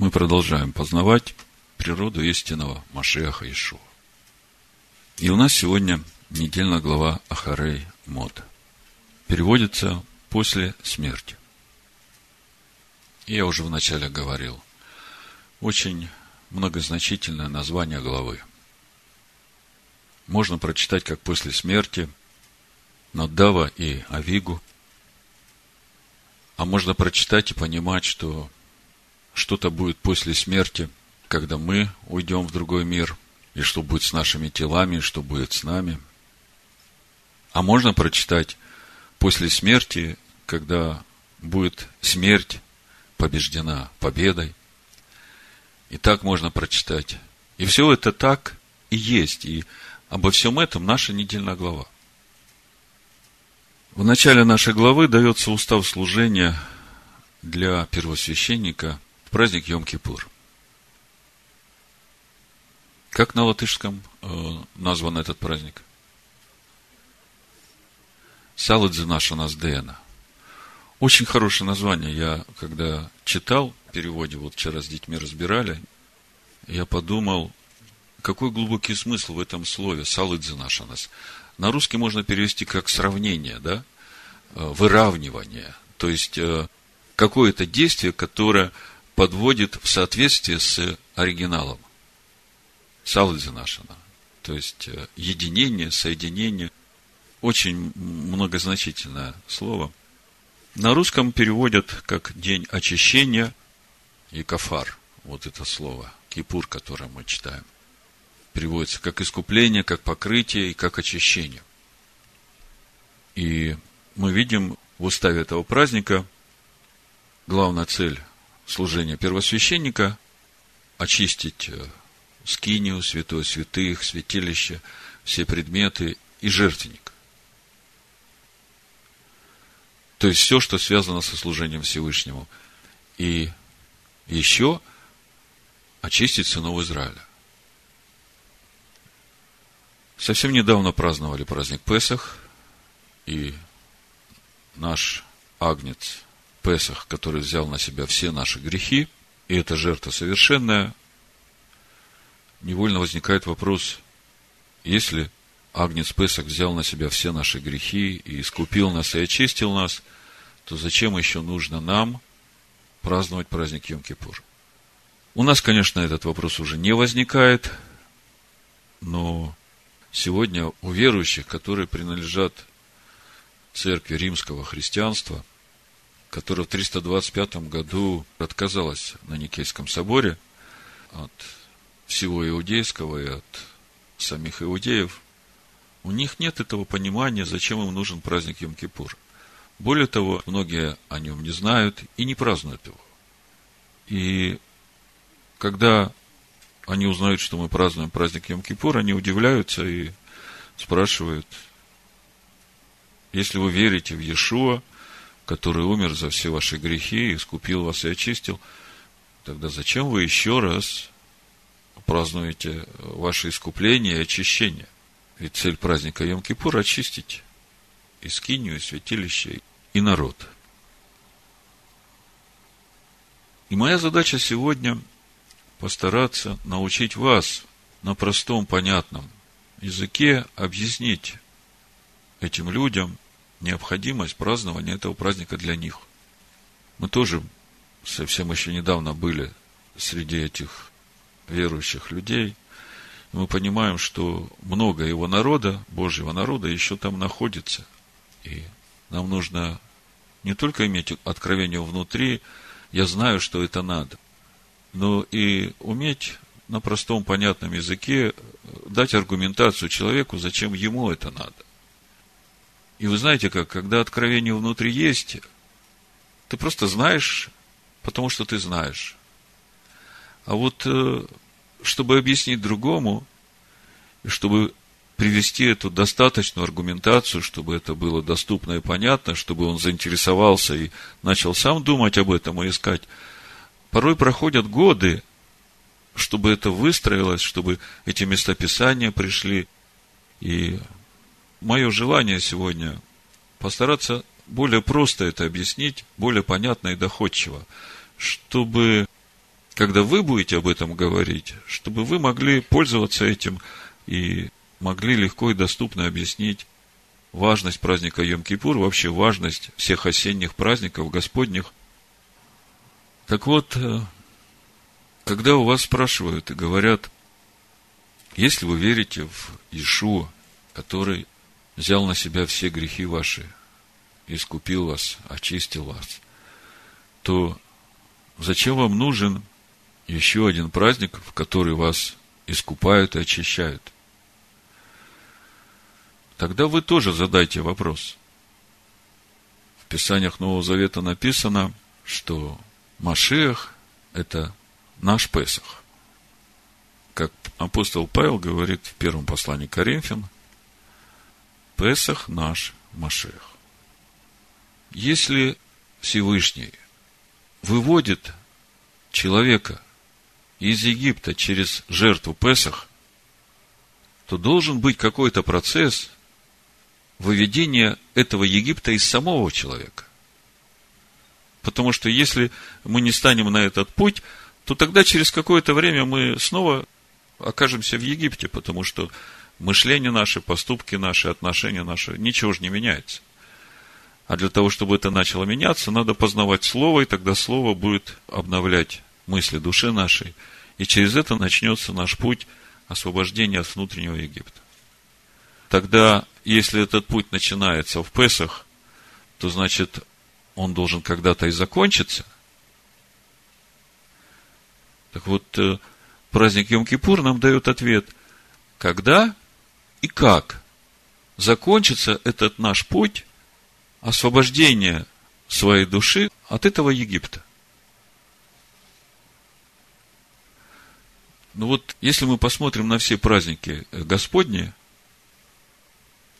Мы продолжаем познавать природу истинного Машеха Ишуа. И у нас сегодня недельная глава Ахарей Мод. Переводится «после смерти». И я уже вначале говорил, очень многозначительное название главы. Можно прочитать как «после смерти», Надава и Авигу, а можно прочитать и понимать, что что-то будет после смерти, когда мы уйдем в другой мир, и что будет с нашими телами, и что будет с нами. А можно прочитать после смерти, когда будет смерть побеждена победой. И так можно прочитать. И все это так и есть. И обо всем этом наша недельная глава. В начале нашей главы дается устав служения для первосвященника – праздник Йом-Кипур. Как на латышском э, назван этот праздник? Саладзинаша Наздена. Очень хорошее название. Я, когда читал в переводе, вот вчера с детьми разбирали, я подумал, какой глубокий смысл в этом слове Саладзинашанас. На русский можно перевести как сравнение, да? Э, выравнивание. То есть, э, какое-то действие, которое подводит в соответствие с оригиналом. Салдзинашана. То есть, э, единение, соединение. Очень многозначительное слово. На русском переводят как день очищения и кафар. Вот это слово. Кипур, которое мы читаем. Переводится как искупление, как покрытие и как очищение. И мы видим в уставе этого праздника главная цель служение первосвященника, очистить э, скинию, святое святых, святилище, все предметы и жертвенник. То есть все, что связано со служением Всевышнему. И еще очистить сынов Израиля. Совсем недавно праздновали праздник Песах, и наш агнец Песах, который взял на себя все наши грехи, и эта жертва совершенная, невольно возникает вопрос, если Агнец Песах взял на себя все наши грехи и искупил нас и очистил нас, то зачем еще нужно нам праздновать праздник Йом-Кипур? У нас, конечно, этот вопрос уже не возникает, но сегодня у верующих, которые принадлежат церкви римского христианства, которая в 325 году отказалась на Никейском соборе от всего иудейского и от самих иудеев, у них нет этого понимания, зачем им нужен праздник Йом-Кипур. Более того, многие о нем не знают и не празднуют его. И когда они узнают, что мы празднуем праздник Йом-Кипур, они удивляются и спрашивают, если вы верите в Иешуа, который умер за все ваши грехи, искупил вас и очистил, тогда зачем вы еще раз празднуете ваше искупление и очищение? Ведь цель праздника Йом-Кипур – очистить и скинию, и святилище, и народ. И моя задача сегодня постараться научить вас на простом, понятном языке объяснить этим людям – необходимость празднования этого праздника для них. Мы тоже совсем еще недавно были среди этих верующих людей. Мы понимаем, что много его народа, Божьего народа, еще там находится. И нам нужно не только иметь откровение внутри, я знаю, что это надо, но и уметь на простом, понятном языке дать аргументацию человеку, зачем ему это надо. И вы знаете как, когда откровение внутри есть, ты просто знаешь, потому что ты знаешь. А вот э, чтобы объяснить другому, чтобы привести эту достаточную аргументацию, чтобы это было доступно и понятно, чтобы он заинтересовался и начал сам думать об этом и искать. Порой проходят годы, чтобы это выстроилось, чтобы эти местописания пришли. И мое желание сегодня постараться более просто это объяснить, более понятно и доходчиво, чтобы когда вы будете об этом говорить, чтобы вы могли пользоваться этим и могли легко и доступно объяснить важность праздника Йом-Кипур, вообще важность всех осенних праздников Господних. Так вот, э, когда у вас спрашивают и говорят, если вы верите в Иешуа, который взял на себя все грехи ваши, искупил вас, очистил вас, то зачем вам нужен еще один праздник, в который вас искупают и очищают? Тогда вы тоже задайте вопрос. В Писаниях Нового Завета написано, что Машех – это наш Песах. Как апостол Павел говорит в первом послании Коринфян, Песах наш Машех. Если Всевышний выводит человека из Египта через жертву Песах, то должен быть какой-то процесс выведения этого Египта из самого человека. Потому что если мы не станем на этот путь, то тогда через какое-то время мы снова окажемся в Египте, потому что мышление наше, поступки наши, отношения наши, ничего же не меняется. А для того, чтобы это начало меняться, надо познавать Слово, и тогда Слово будет обновлять мысли души нашей. И через это начнется наш путь освобождения от внутреннего Египта. Тогда, если этот путь начинается в Песах, то значит, он должен когда-то и закончиться. Так вот, э, праздник Йом-Кипур нам дает ответ, когда и как закончится этот наш путь освобождение своей души от этого Египта. Ну вот, если мы посмотрим на все праздники Господни,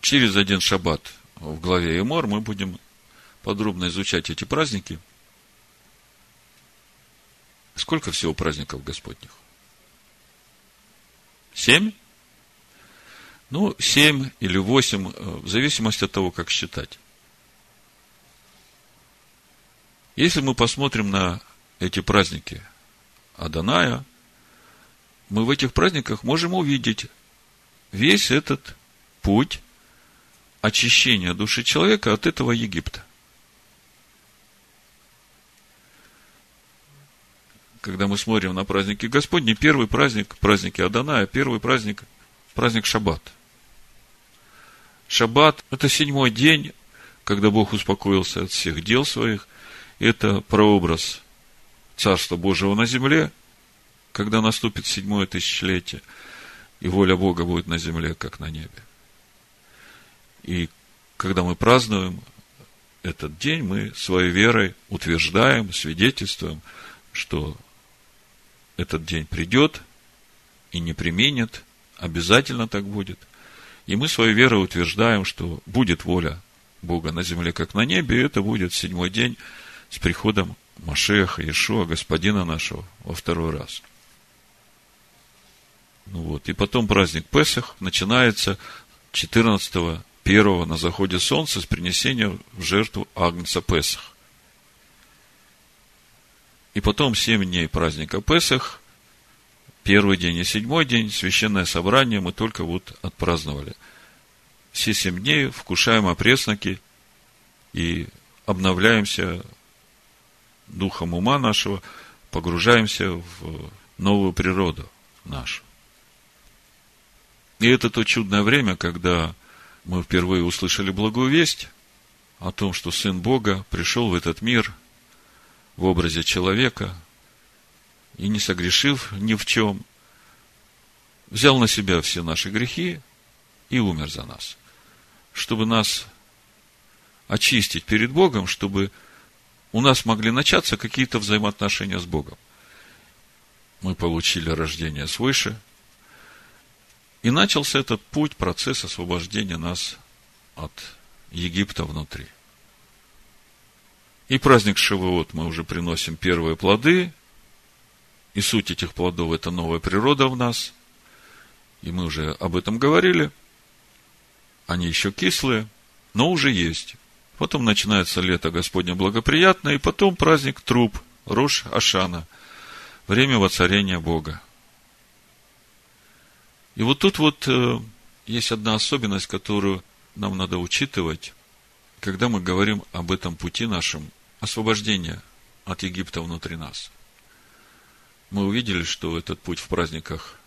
через один шаббат в главе Эмор мы будем подробно изучать эти праздники. Сколько всего праздников Господних? Семь? Ну, семь или восемь, в зависимости от того, как считать. Если мы посмотрим на эти праздники Аданая, мы в этих праздниках можем увидеть весь этот путь очищения души человека от этого Египта. Когда мы смотрим на праздники Господни, первый праздник, праздники Аданая, первый праздник, праздник Шаббат. Шаббат – это седьмой день, когда Бог успокоился от всех дел своих – это прообраз Царства Божьего на земле, когда наступит седьмое тысячелетие, и воля Бога будет на земле, как на небе. И когда мы празднуем этот день, мы своей верой утверждаем, свидетельствуем, что этот день придет и не применит, обязательно так будет. И мы своей верой утверждаем, что будет воля Бога на земле, как на небе, и это будет седьмой день с приходом Машеха, Иешуа, Господина нашего, во второй раз. Ну вот. И потом праздник Песах начинается 14 первого на заходе солнца с принесения в жертву Агнца Песах. И потом семь дней праздника Песах, первый день и седьмой день, священное собрание мы только вот отпраздновали. Все семь дней вкушаем опресноки и обновляемся духом ума нашего погружаемся в новую природу нашу. И это то чудное время, когда мы впервые услышали благую весть о том, что Сын Бога пришел в этот мир в образе человека и, не согрешив ни в чем, взял на себя все наши грехи и умер за нас, чтобы нас очистить перед Богом, чтобы у нас могли начаться какие-то взаимоотношения с Богом. Мы получили рождение свыше, и начался этот путь, процесс освобождения нас от Египта внутри. И праздник Шивоот мы уже приносим первые плоды, и суть этих плодов – это новая природа в нас. И мы уже об этом говорили. Они еще кислые, но уже есть. Потом начинается лето Господне благоприятное, и потом праздник труп, Рош Ашана. время воцарения Бога. И вот тут вот э, есть одна особенность, которую нам надо учитывать, когда мы говорим об этом пути нашем освобождения от Египта внутри нас. Мы увидели, что этот путь в праздниках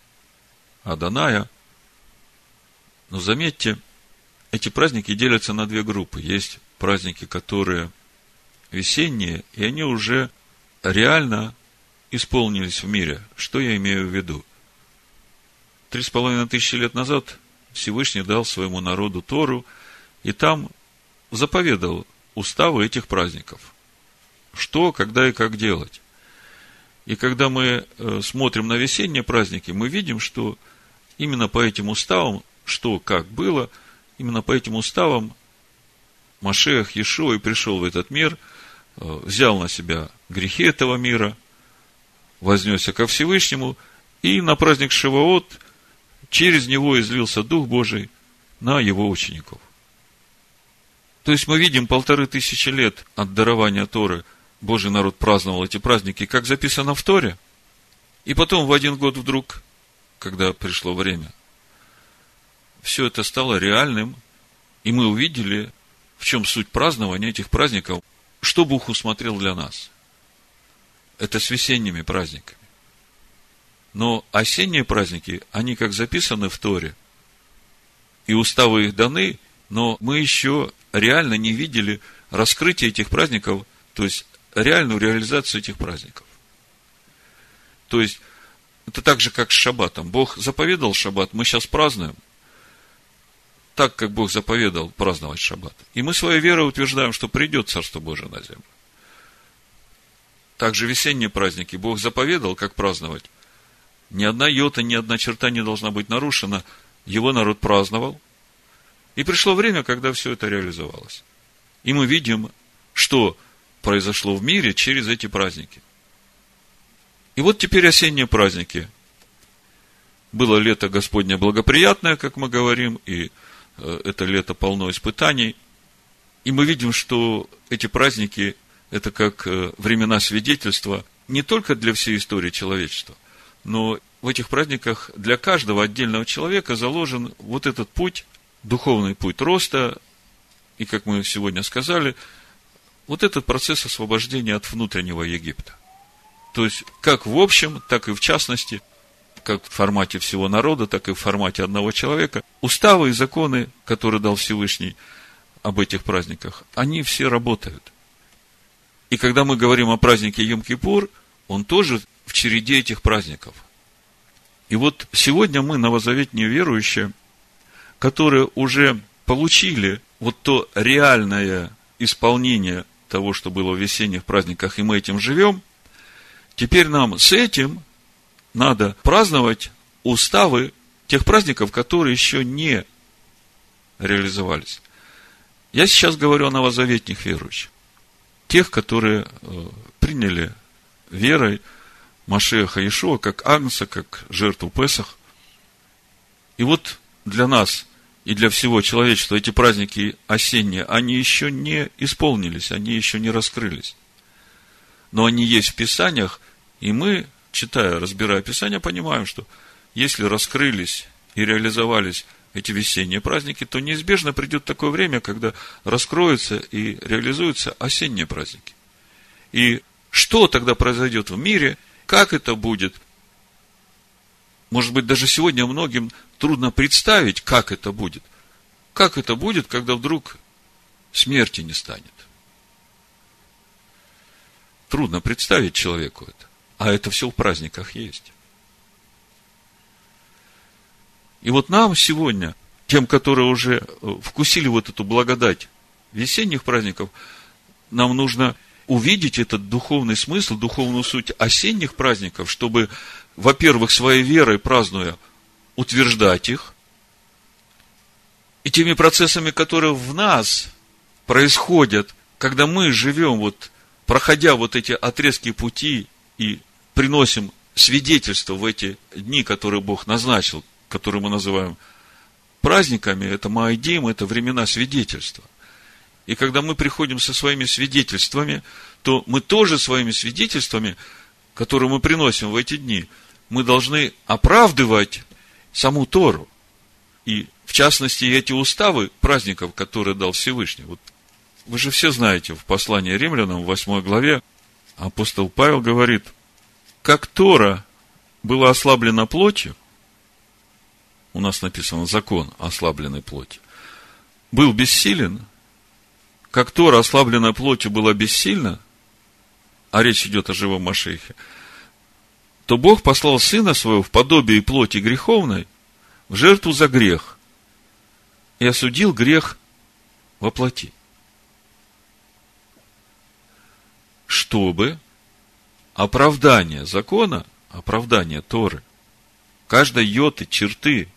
Аданая, но заметьте, эти праздники делятся на две группы. Есть праздники, которые весенние, и они уже реально исполнились в мире. Что я имею в виду? Три с половиной тысячи лет назад Всевышний дал своему народу Тору, и там заповедал уставы этих праздников. Что, когда и как делать. И когда мы э, смотрим на весенние праздники, мы видим, что именно по этим уставам, что как было, именно по этим уставам Машех Ешо и пришел в этот мир, э, взял на себя грехи этого мира, вознесся ко Всевышнему, и на праздник Шивоот через него излился Дух Божий на его учеников. То есть мы видим полторы тысячи лет от дарования Торы Божий народ праздновал эти праздники, как записано в Торе. И потом в один год вдруг, когда пришло время, все это стало реальным, и мы увидели, в чем суть празднования этих праздников, что Бог усмотрел для нас. Это с весенними праздниками. Но осенние праздники, они как записаны в Торе, и уставы их даны, но мы еще реально не видели раскрытие этих праздников, то есть реальную реализацию этих праздников. То есть, это так же, как с шаббатом. Бог заповедал шаббат, мы сейчас празднуем, так, как Бог заповедал праздновать шаббат. И мы своей верой утверждаем, что придет Царство Божие на землю. Также весенние праздники Бог заповедал, как праздновать. Ни одна йота, ни одна черта не должна быть нарушена. Его народ праздновал. И пришло время, когда все это реализовалось. И мы видим, что произошло в мире через эти праздники. И вот теперь осенние праздники. Было лето Господне благоприятное, как мы говорим, и э, это лето полно испытаний. И мы видим, что эти праздники – это как э, времена свидетельства не только для всей истории человечества, но в этих праздниках для каждого отдельного человека заложен вот этот путь, духовный путь роста, и, как мы сегодня сказали, вот этот процесс освобождения от внутреннего Египта. То есть, как в общем, так и в частности, как в формате всего народа, так и в формате одного человека, уставы и законы, которые дал Всевышний об этих праздниках, они все работают. И когда мы говорим о празднике Йом-Кипур, он тоже в череде этих праздников. И вот сегодня мы, новозаветные верующие, которые уже получили вот то реальное исполнение того, что было в весенних праздниках, и мы этим живем, теперь нам с этим надо праздновать уставы тех праздников, которые еще не реализовались. Я сейчас говорю о новозаветных верующих. Тех, которые э, приняли верой Машеха Ишуа, как Агнца, как жертву Песах. И вот для нас и для всего человечества эти праздники осенние, они еще не исполнились, они еще не раскрылись. Но они есть в Писаниях, и мы, читая, разбирая Писания, понимаем, что если раскрылись и реализовались эти весенние праздники, то неизбежно придет такое время, когда раскроются и реализуются осенние праздники. И что тогда произойдет в мире, как это будет, может быть, даже сегодня многим трудно представить, как это будет. Как это будет, когда вдруг смерти не станет? Трудно представить человеку это. А это все в праздниках есть. И вот нам сегодня, тем, которые уже э, вкусили вот эту благодать весенних праздников, нам нужно увидеть этот духовный смысл, духовную суть осенних праздников, чтобы, во-первых, своей верой празднуя, утверждать их, и теми процессами, которые в нас происходят, когда мы живем, вот, проходя вот эти отрезки пути и приносим свидетельство в эти дни, которые Бог назначил, которые мы называем праздниками, это Маайдим, это времена свидетельства. И когда мы приходим со своими свидетельствами, то мы тоже своими свидетельствами которую мы приносим в эти дни, мы должны оправдывать саму Тору. И, в частности, эти уставы праздников, которые дал Всевышний. Вот вы же все знаете, в послании римлянам, в 8 главе, апостол Павел говорит, как Тора была ослаблена плотью, у нас написано закон ослабленной плоти, был бессилен, как Тора, ослабленная плотью, была бессильна, а речь идет о живом Машехе, то Бог послал Сына Своего в подобие плоти греховной в жертву за грех и осудил грех во плоти. Чтобы оправдание закона, оправдание Торы, каждой йоты, черты,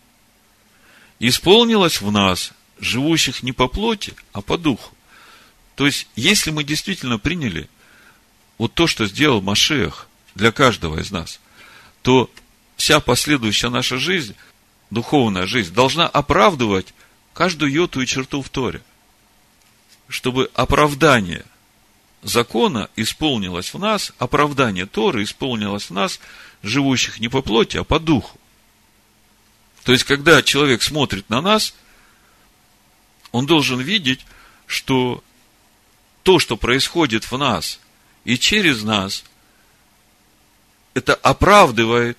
исполнилось в нас, живущих не по плоти, а по духу. То есть, если мы действительно приняли вот то, что сделал Машех для каждого из нас, то вся последующая наша жизнь, духовная жизнь, должна оправдывать каждую йоту и черту в Торе. Чтобы оправдание закона исполнилось в нас, оправдание Торы исполнилось в нас, живущих не по плоти, а по духу. То есть, когда человек смотрит на нас, он должен видеть, что то, что происходит в нас и через нас, это оправдывает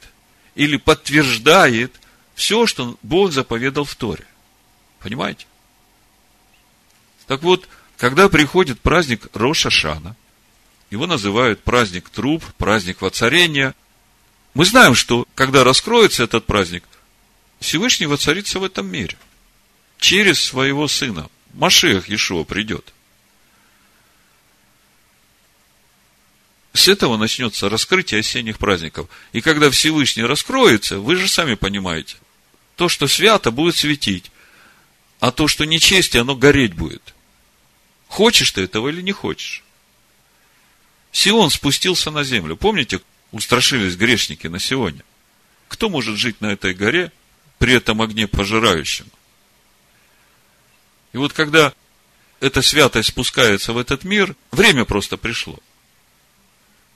или подтверждает все, что Бог заповедал в Торе. Понимаете? Так вот, когда приходит праздник Роша Шана, его называют праздник труп, праздник воцарения, мы знаем, что когда раскроется этот праздник, Всевышний воцарится в этом мире. Через своего сына. Машех Иешуа придет. С этого начнется раскрытие осенних праздников. И когда Всевышний раскроется, вы же сами понимаете, то, что свято, будет светить, а то, что нечестие, оно гореть будет. Хочешь ты этого или не хочешь? Сион спустился на землю. Помните, устрашились грешники на Сионе? Кто может жить на этой горе при этом огне пожирающем? И вот когда эта святость спускается в этот мир, время просто пришло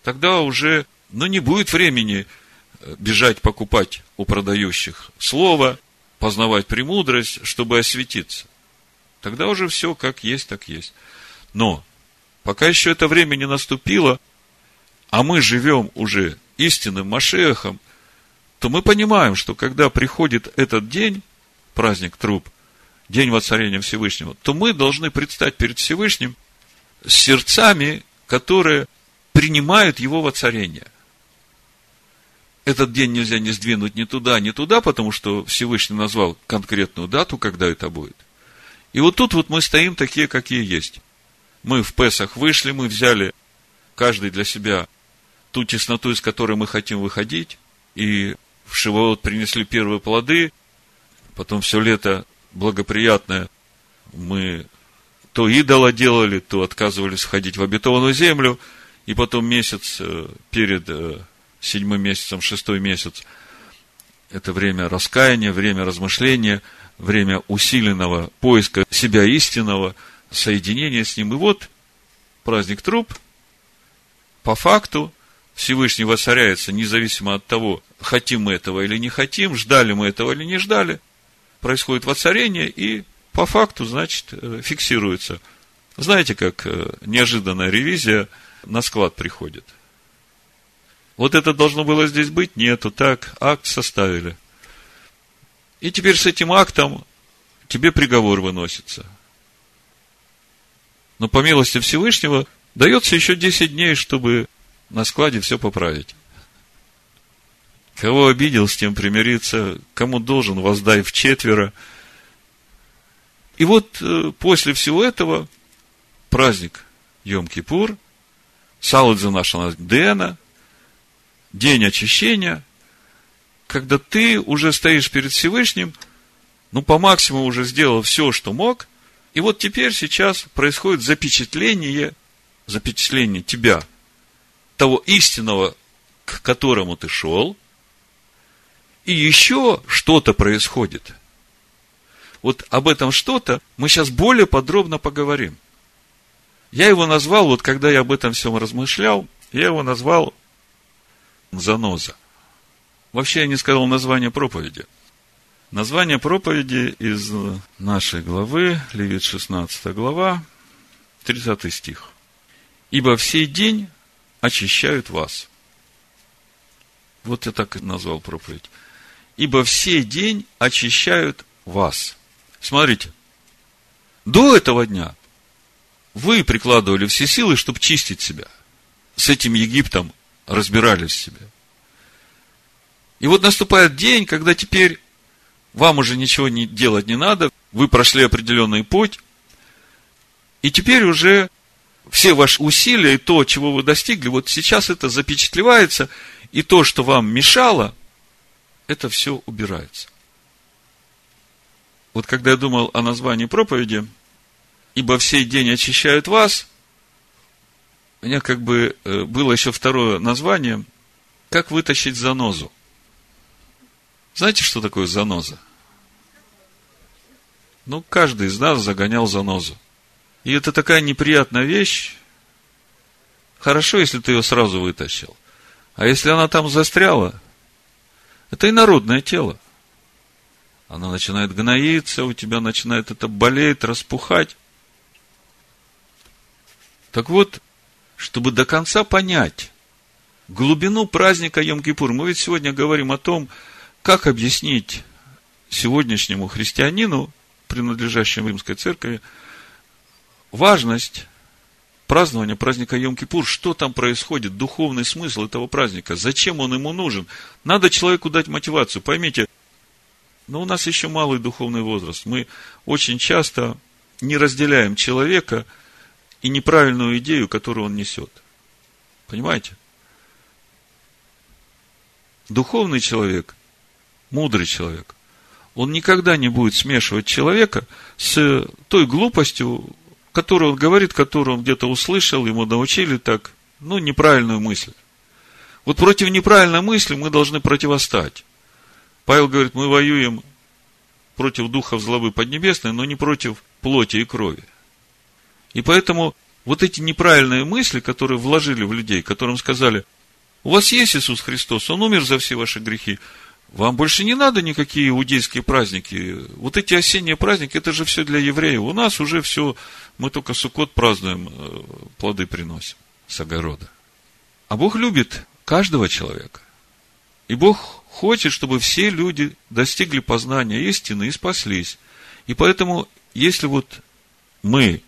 тогда уже, ну, не будет времени э, бежать покупать у продающих слово, познавать премудрость, чтобы осветиться. Тогда уже все как есть, так есть. Но, пока еще это время не наступило, а мы живем уже истинным Машехом, то мы понимаем, что когда приходит этот день, праздник труп, день воцарения Всевышнего, то мы должны предстать перед Всевышним с сердцами, которые принимают его воцарение. Этот день нельзя не сдвинуть ни туда, ни туда, потому что Всевышний назвал конкретную дату, когда это будет. И вот тут вот мы стоим такие, какие есть. Мы в Песах вышли, мы взяли каждый для себя ту тесноту, из которой мы хотим выходить, и в Шивоот принесли первые плоды, потом все лето благоприятное мы то идола делали, то отказывались входить в обетованную землю – и потом месяц э, перед э, седьмым месяцем, шестой месяц, это время раскаяния, время размышления, время усиленного поиска себя истинного, соединения с ним. И вот праздник труп, по факту, Всевышний воцаряется независимо от того, хотим мы этого или не хотим, ждали мы этого или не ждали. Происходит воцарение, и по факту, значит, э, фиксируется. Знаете, как неожиданная ревизия – на склад приходит. Вот это должно было здесь быть? Нету. Так, акт составили. И теперь с этим актом тебе приговор выносится. Но по милости Всевышнего дается еще 10 дней, чтобы на складе все поправить. Кого обидел, с тем примириться. Кому должен, воздай в четверо. И вот э, после всего этого праздник Йом-Кипур – Саладзе нашего Дэна, день очищения, когда ты уже стоишь перед Всевышним, ну, по максимуму уже сделал все, что мог, и вот теперь сейчас происходит запечатление, запечатление тебя, того истинного, к которому ты шел, и еще что-то происходит. Вот об этом что-то мы сейчас более подробно поговорим. Я его назвал, вот когда я об этом всем размышлял, я его назвал заноза. Вообще я не сказал название проповеди. Название проповеди из нашей главы, Левит 16 глава, 30 стих. «Ибо в сей день очищают вас». Вот я так и назвал проповедь. «Ибо в сей день очищают вас». Смотрите, до этого дня вы прикладывали все силы, чтобы чистить себя. С этим Египтом разбирались себе. И вот наступает день, когда теперь вам уже ничего не делать не надо, вы прошли определенный путь, и теперь уже все ваши усилия и то, чего вы достигли, вот сейчас это запечатлевается, и то, что вам мешало, это все убирается. Вот когда я думал о названии проповеди, ибо в сей день очищают вас, у меня как бы э, было еще второе название, как вытащить занозу. Знаете, что такое заноза? Ну, каждый из нас загонял занозу. И это такая неприятная вещь. Хорошо, если ты ее сразу вытащил. А если она там застряла, это инородное тело. Она начинает гноиться, у тебя начинает это болеть, распухать. Так вот, чтобы до конца понять глубину праздника Йом-Кипур, мы ведь сегодня говорим о том, как объяснить сегодняшнему христианину, принадлежащему римской церкви, важность празднования праздника Йом-Кипур, что там происходит, духовный смысл этого праздника, зачем он ему нужен. Надо человеку дать мотивацию. Поймите, но у нас еще малый духовный возраст. Мы очень часто не разделяем человека – и неправильную идею, которую он несет. Понимаете? Духовный человек, мудрый человек, он никогда не будет смешивать человека с той глупостью, которую он говорит, которую он где-то услышал, ему научили так, ну, неправильную мысль. Вот против неправильной мысли мы должны противостать. Павел говорит, мы воюем против духов злобы поднебесной, но не против плоти и крови. И поэтому вот эти неправильные мысли, которые вложили в людей, которым сказали, у вас есть Иисус Христос, Он умер за все ваши грехи, вам больше не надо никакие иудейские праздники. Вот эти осенние праздники, это же все для евреев. У нас уже все, мы только Суккот празднуем, э, плоды приносим с огорода. А Бог любит каждого человека. И Бог хочет, чтобы все люди достигли познания истины и спаслись. И поэтому, если вот мы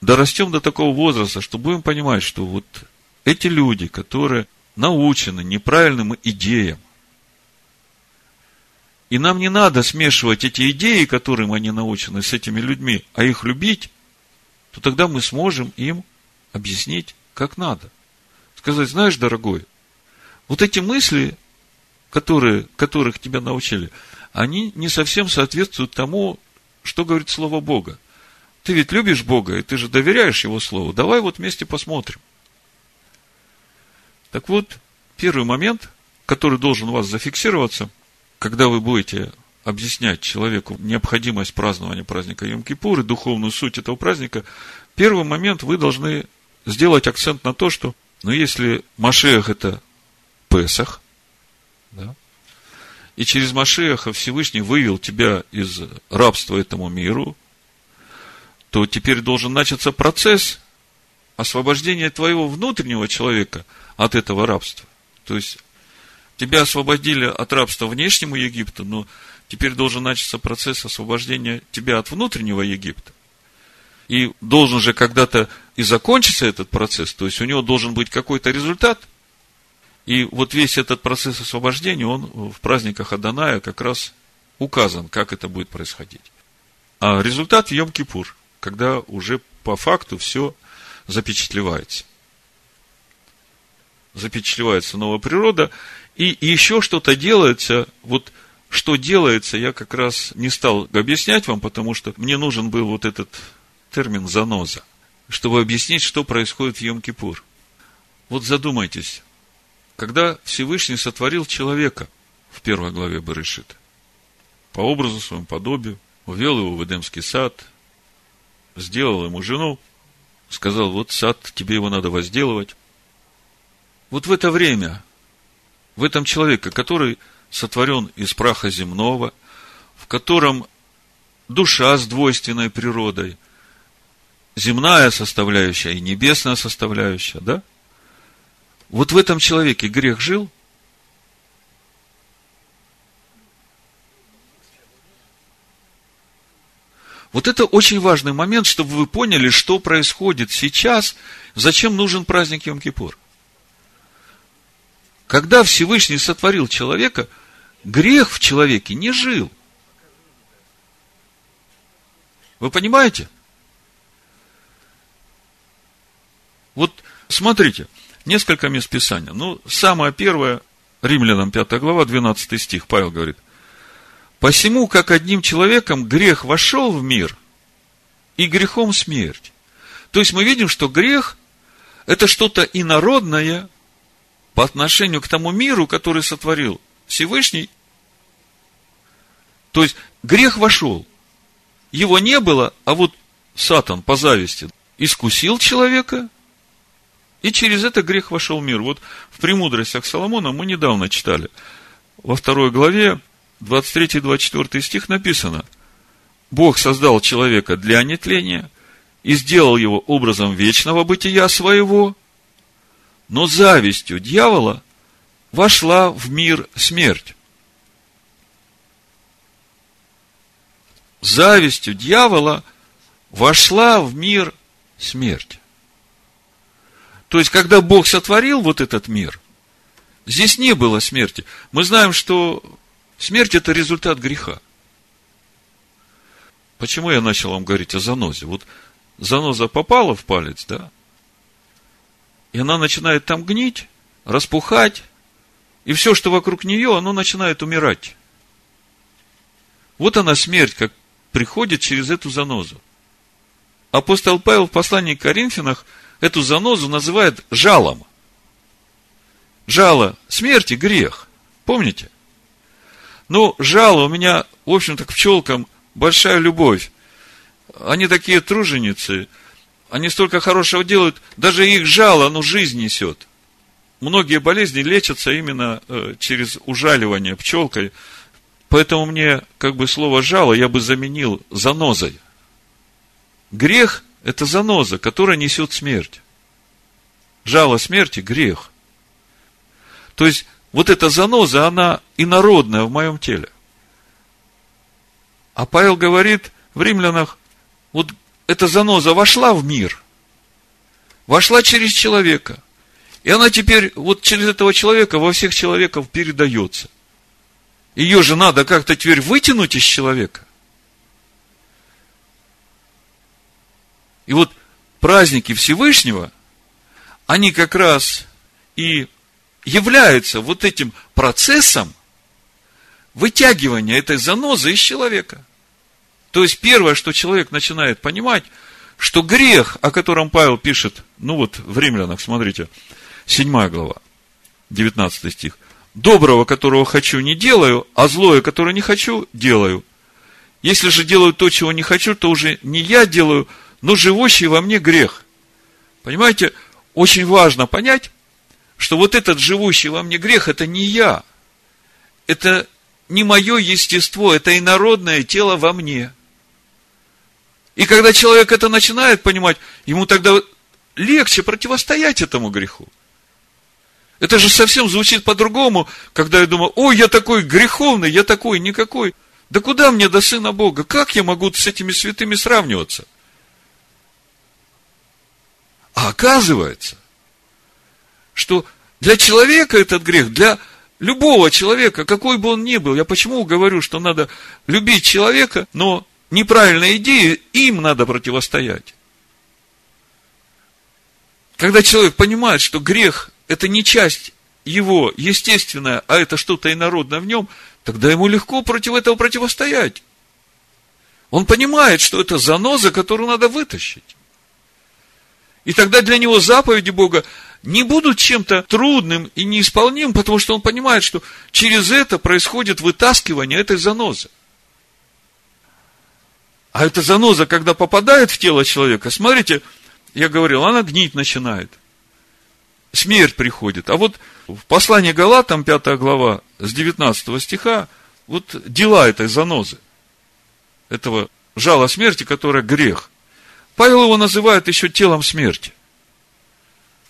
дорастем до такого возраста, что будем понимать, что вот эти люди, которые научены неправильным идеям, и нам не надо смешивать эти идеи, которым они научены, с этими людьми, а их любить, то тогда мы сможем им объяснить, как надо. Сказать, знаешь, дорогой, вот эти мысли, которые, которых тебя научили, они не совсем соответствуют тому, что говорит Слово Бога. Ты ведь любишь Бога, и ты же доверяешь Его Слову. Давай вот вместе посмотрим. Так вот, первый момент, который должен у вас зафиксироваться, когда вы будете объяснять человеку необходимость празднования праздника Йом-Кипур и духовную суть этого праздника, первый момент вы должны сделать акцент на то, что, ну, если Машех это Песах, да, и через Машеха Всевышний вывел тебя из рабства этому миру, то теперь должен начаться процесс освобождения твоего внутреннего человека от этого рабства. То есть, тебя освободили от рабства внешнему Египту, но теперь должен начаться процесс освобождения тебя от внутреннего Египта. И должен же когда-то и закончиться этот процесс, то есть у него должен быть какой-то результат. И вот весь этот процесс освобождения, он в праздниках Аданая как раз указан, как это будет происходить. А результат в Йом-Кипур когда уже по факту все запечатлевается. Запечатлевается новая природа, и еще что-то делается, вот что делается, я как раз не стал объяснять вам, потому что мне нужен был вот этот термин заноза, чтобы объяснить, что происходит в Йом-Кипур. Вот задумайтесь, когда Всевышний сотворил человека в первой главе Барышит, по образу своему подобию, увел его в Эдемский сад, сделал ему жену, сказал, вот сад, тебе его надо возделывать. Вот в это время в этом человеке, который сотворен из праха земного, в котором душа с двойственной природой, земная составляющая и небесная составляющая, да? Вот в этом человеке грех жил? Вот это очень важный момент, чтобы вы поняли, что происходит сейчас, зачем нужен праздник Йом-Кипур. Когда Всевышний сотворил человека, грех в человеке не жил. Вы понимаете? Вот смотрите, несколько мест Писания. Ну, самое первое, Римлянам 5 глава, 12 стих, Павел говорит. Посему, как одним человеком грех вошел в мир, и грехом смерть. То есть мы видим, что грех – это что-то инородное по отношению к тому миру, который сотворил Всевышний. То есть грех вошел. Его не было, а вот Сатан по зависти искусил человека, и через это грех вошел в мир. Вот в «Премудростях Соломона» мы недавно читали. Во второй главе 23-24 стих написано, Бог создал человека для нетления и сделал его образом вечного бытия своего, но завистью дьявола вошла в мир смерть. Завистью дьявола вошла в мир смерть. То есть, когда Бог сотворил вот этот мир, здесь не было смерти. Мы знаем, что Смерть – это результат греха. Почему я начал вам говорить о занозе? Вот заноза попала в палец, да? И она начинает там гнить, распухать, и все, что вокруг нее, оно начинает умирать. Вот она смерть, как приходит через эту занозу. Апостол Павел в послании к Коринфянах эту занозу называет жалом. Жало смерти – грех. Помните? Ну, жало у меня, в общем-то, к пчелкам большая любовь. Они такие труженицы, они столько хорошего делают, даже их жало, оно жизнь несет. Многие болезни лечатся именно э, через ужаливание пчелкой, поэтому мне как бы слово жало я бы заменил занозой. Грех – это заноза, которая несет смерть. Жало смерти – грех. То есть, вот эта заноза, она инородная в моем теле. А Павел говорит в римлянах, вот эта заноза вошла в мир, вошла через человека, и она теперь вот через этого человека во всех человеков передается. Ее же надо как-то теперь вытянуть из человека. И вот праздники Всевышнего, они как раз и являются вот этим процессом вытягивания этой занозы из человека. То есть первое, что человек начинает понимать, что грех, о котором Павел пишет, ну вот в римлянах, смотрите, 7 глава, 19 стих. Доброго, которого хочу, не делаю, а злое, которое не хочу, делаю. Если же делаю то, чего не хочу, то уже не я делаю, но живущий во мне грех. Понимаете, очень важно понять, что вот этот живущий во мне грех, это не я. Это не мое естество, это инородное тело во мне. И когда человек это начинает понимать, ему тогда легче противостоять этому греху. Это же совсем звучит по-другому, когда я думаю, ой, я такой греховный, я такой никакой. Да куда мне до Сына Бога? Как я могу с этими святыми сравниваться? А оказывается, что для человека этот грех, для любого человека, какой бы он ни был, я почему говорю, что надо любить человека, но неправильные идеи, им надо противостоять. Когда человек понимает, что грех – это не часть его естественная, а это что-то инородное в нем, тогда ему легко против этого противостоять. Он понимает, что это заноза, которую надо вытащить. И тогда для него заповеди Бога не будут чем-то трудным и неисполнимым, потому что он понимает, что через это происходит вытаскивание этой занозы. А эта заноза, когда попадает в тело человека, смотрите, я говорил, она гнить начинает. смерть приходит. А вот в послании Галатам, 5 глава, с 19 стиха, вот дела этой занозы, этого жала смерти, которое грех. Павел его называет еще телом смерти.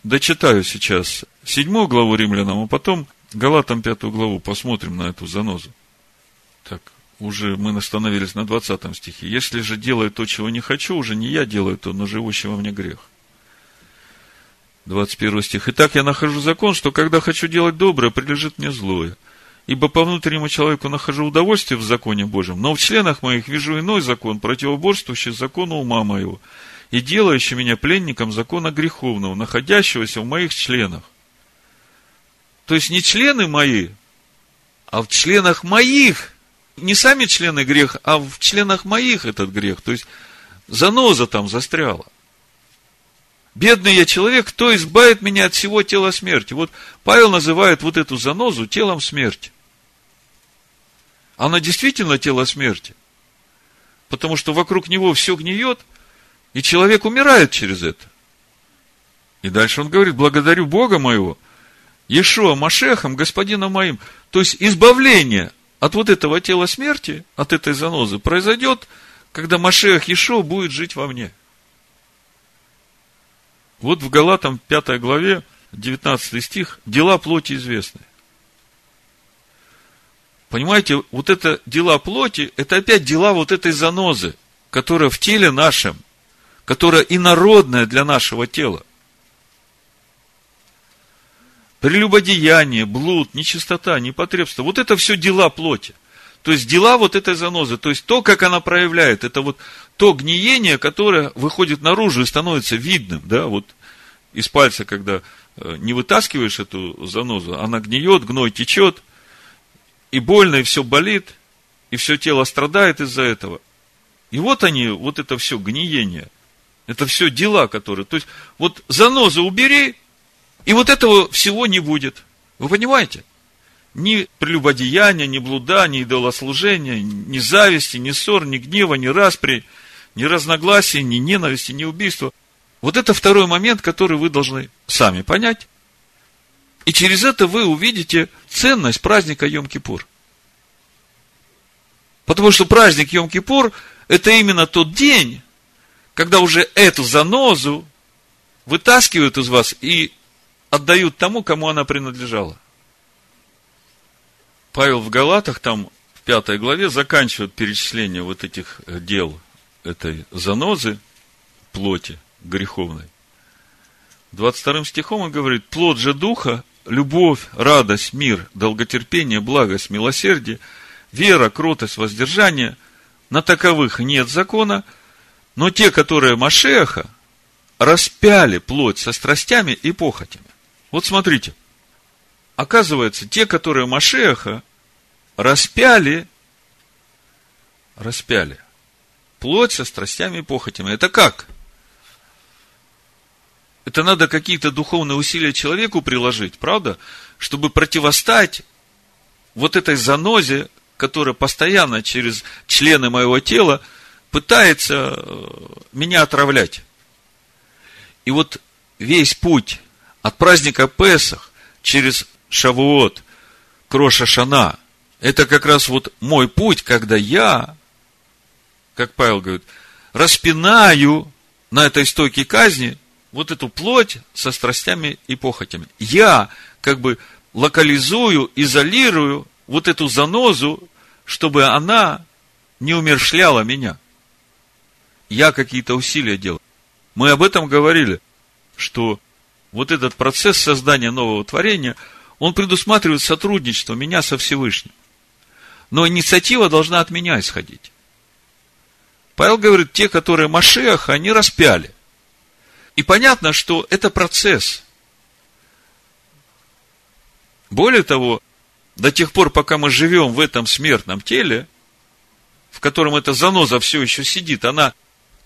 Дочитаю сейчас седьмую главу римлянам, а потом Галатам пятую главу посмотрим на эту занозу. Так, уже мы остановились на 20 стихе. Если же делаю то, чего не хочу, уже не я делаю то, но живущий во мне грех. 21 стих. Итак, я нахожу закон, что когда хочу делать доброе, прилежит мне злое. Ибо по внутреннему человеку нахожу удовольствие в законе Божьем, но в членах моих вижу иной закон, противоборствующий закону ума моего, и делающий меня пленником закона греховного, находящегося в моих членах. То есть не члены мои, а в членах моих. Не сами члены грех, а в членах моих этот грех. То есть заноза там застряла. Бедный я человек, кто избавит меня от всего тела смерти? Вот Павел называет вот эту занозу телом смерти. Она действительно тело смерти. Потому что вокруг него все гниет, и человек умирает через это. И дальше он говорит, благодарю Бога моего, Ешуа Машехом, господином моим. То есть избавление от вот этого тела смерти, от этой занозы, произойдет, когда Машех Ешуа будет жить во мне. Вот в Галатам 5 главе, 19 стих, дела плоти известны. Понимаете, вот это дела плоти, это опять дела вот этой занозы, которая в теле нашем, которая инородная для нашего тела. Прелюбодеяние, блуд, нечистота, непотребство. Вот это все дела плоти. То есть дела вот этой занозы, то есть то, как она проявляет, это вот то гниение, которое выходит наружу и становится видным, да, вот из пальца, когда э, не вытаскиваешь эту занозу, она гниет, гной течет, и больно, и все болит, и все тело страдает из-за этого. И вот они, вот это все гниение, это все дела, которые, то есть, вот занозу убери, и вот этого всего не будет. Вы понимаете? Ни прелюбодеяния, ни блуда, ни идолослужения, ни зависти, ни ссор, ни гнева, ни распри, ни разногласий, ни ненависти, ни убийства. Вот это второй момент, который вы должны сами понять. И через это вы увидите ценность праздника Йом-Кипур. Потому что праздник Йом-Кипур – это именно тот день, когда уже эту занозу вытаскивают из вас и отдают тому, кому она принадлежала. Павел в Галатах, там в пятой главе, заканчивает перечисление вот этих дел этой занозы, плоти греховной. 22 стихом он говорит, плод же духа, любовь, радость, мир, долготерпение, благость, милосердие, вера, кротость, воздержание, на таковых нет закона, но те, которые Машеха, распяли плоть со страстями и похотями. Вот смотрите. Оказывается, те, которые Машеха распяли, распяли плоть со страстями и похотями. Это как? Это надо какие-то духовные усилия человеку приложить, правда? Чтобы противостать вот этой занозе, которая постоянно через члены моего тела пытается э, меня отравлять. И вот весь путь от праздника Песах через Шавуот к Роша Шана. Это как раз вот мой путь, когда я, как Павел говорит, распинаю на этой стойке казни вот эту плоть со страстями и похотями. Я как бы локализую, изолирую вот эту занозу, чтобы она не умершляла меня. Я какие-то усилия делаю. Мы об этом говорили, что вот этот процесс создания нового творения, он предусматривает сотрудничество меня со Всевышним. Но инициатива должна от меня исходить. Павел говорит, те, которые Машеха, они распяли. И понятно, что это процесс. Более того, до тех пор, пока мы живем в этом смертном теле, в котором эта заноза все еще сидит, она